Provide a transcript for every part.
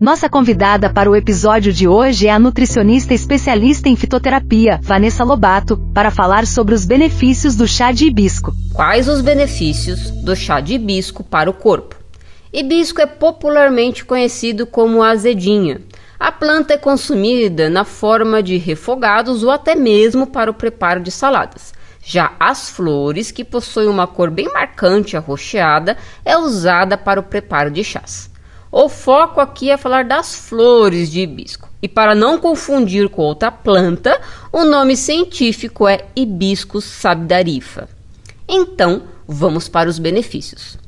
Nossa convidada para o episódio de hoje é a nutricionista especialista em fitoterapia, Vanessa Lobato, para falar sobre os benefícios do chá de hibisco. Quais os benefícios do chá de hibisco para o corpo? Hibisco é popularmente conhecido como azedinha. A planta é consumida na forma de refogados ou até mesmo para o preparo de saladas. Já as flores, que possuem uma cor bem marcante arroxeada, é usada para o preparo de chás. O foco aqui é falar das flores de hibisco. E para não confundir com outra planta, o nome científico é Hibiscus sabidarifa. Então, vamos para os benefícios.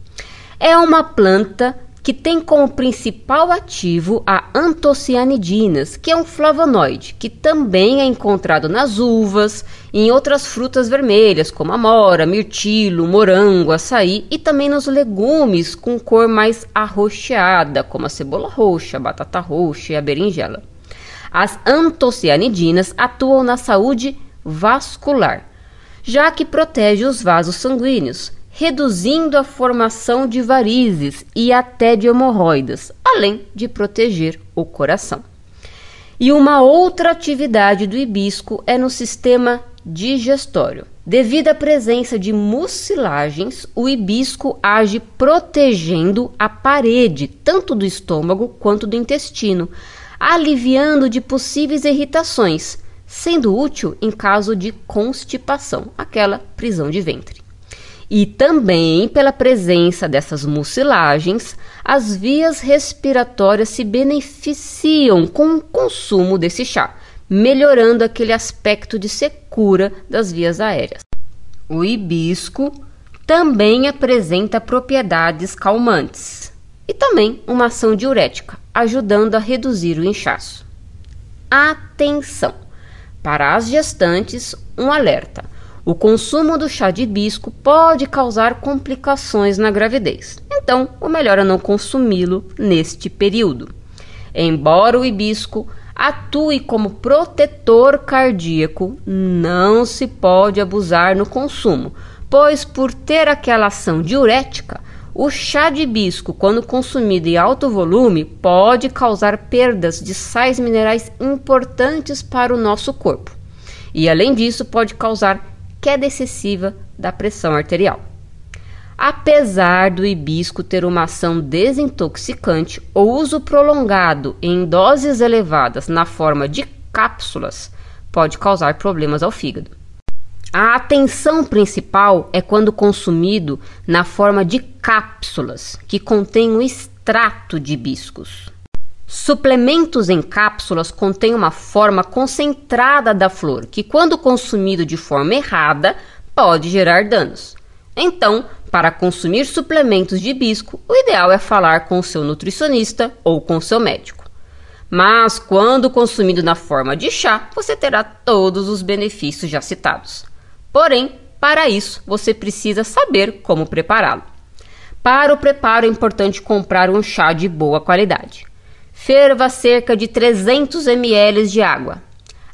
É uma planta que tem como principal ativo a antocianidinas, que é um flavonoide, que também é encontrado nas uvas e em outras frutas vermelhas, como amora, mirtilo, morango, açaí e também nos legumes com cor mais arroxeada, como a cebola roxa, a batata roxa e a berinjela. As antocianidinas atuam na saúde vascular, já que protege os vasos sanguíneos, reduzindo a formação de varizes e até de hemorroidas, além de proteger o coração. E uma outra atividade do hibisco é no sistema digestório. Devido à presença de mucilagens, o hibisco age protegendo a parede tanto do estômago quanto do intestino, aliviando de possíveis irritações, sendo útil em caso de constipação, aquela prisão de ventre. E também pela presença dessas mucilagens, as vias respiratórias se beneficiam com o consumo desse chá, melhorando aquele aspecto de secura das vias aéreas. O hibisco também apresenta propriedades calmantes e também uma ação diurética, ajudando a reduzir o inchaço. Atenção! Para as gestantes, um alerta. O consumo do chá de hibisco pode causar complicações na gravidez, então o melhor é não consumi-lo neste período. Embora o hibisco atue como protetor cardíaco, não se pode abusar no consumo, pois por ter aquela ação diurética, o chá de hibisco, quando consumido em alto volume, pode causar perdas de sais minerais importantes para o nosso corpo. E além disso, pode causar queda excessiva da pressão arterial. Apesar do hibisco ter uma ação desintoxicante, o uso prolongado em doses elevadas na forma de cápsulas pode causar problemas ao fígado. A atenção principal é quando consumido na forma de cápsulas, que contém o extrato de hibiscos. Suplementos em cápsulas contêm uma forma concentrada da flor, que, quando consumido de forma errada, pode gerar danos. Então, para consumir suplementos de hibisco, o ideal é falar com o seu nutricionista ou com seu médico. Mas, quando consumido na forma de chá, você terá todos os benefícios já citados. Porém, para isso, você precisa saber como prepará-lo. Para o preparo, é importante comprar um chá de boa qualidade. Ferva cerca de 300 ml de água.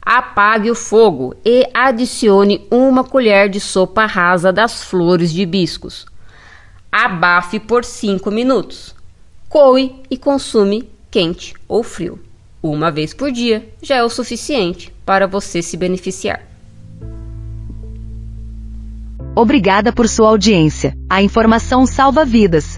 Apague o fogo e adicione uma colher de sopa rasa das flores de hibiscos. Abafe por 5 minutos. Coe e consume quente ou frio. Uma vez por dia já é o suficiente para você se beneficiar. Obrigada por sua audiência. A informação salva vidas.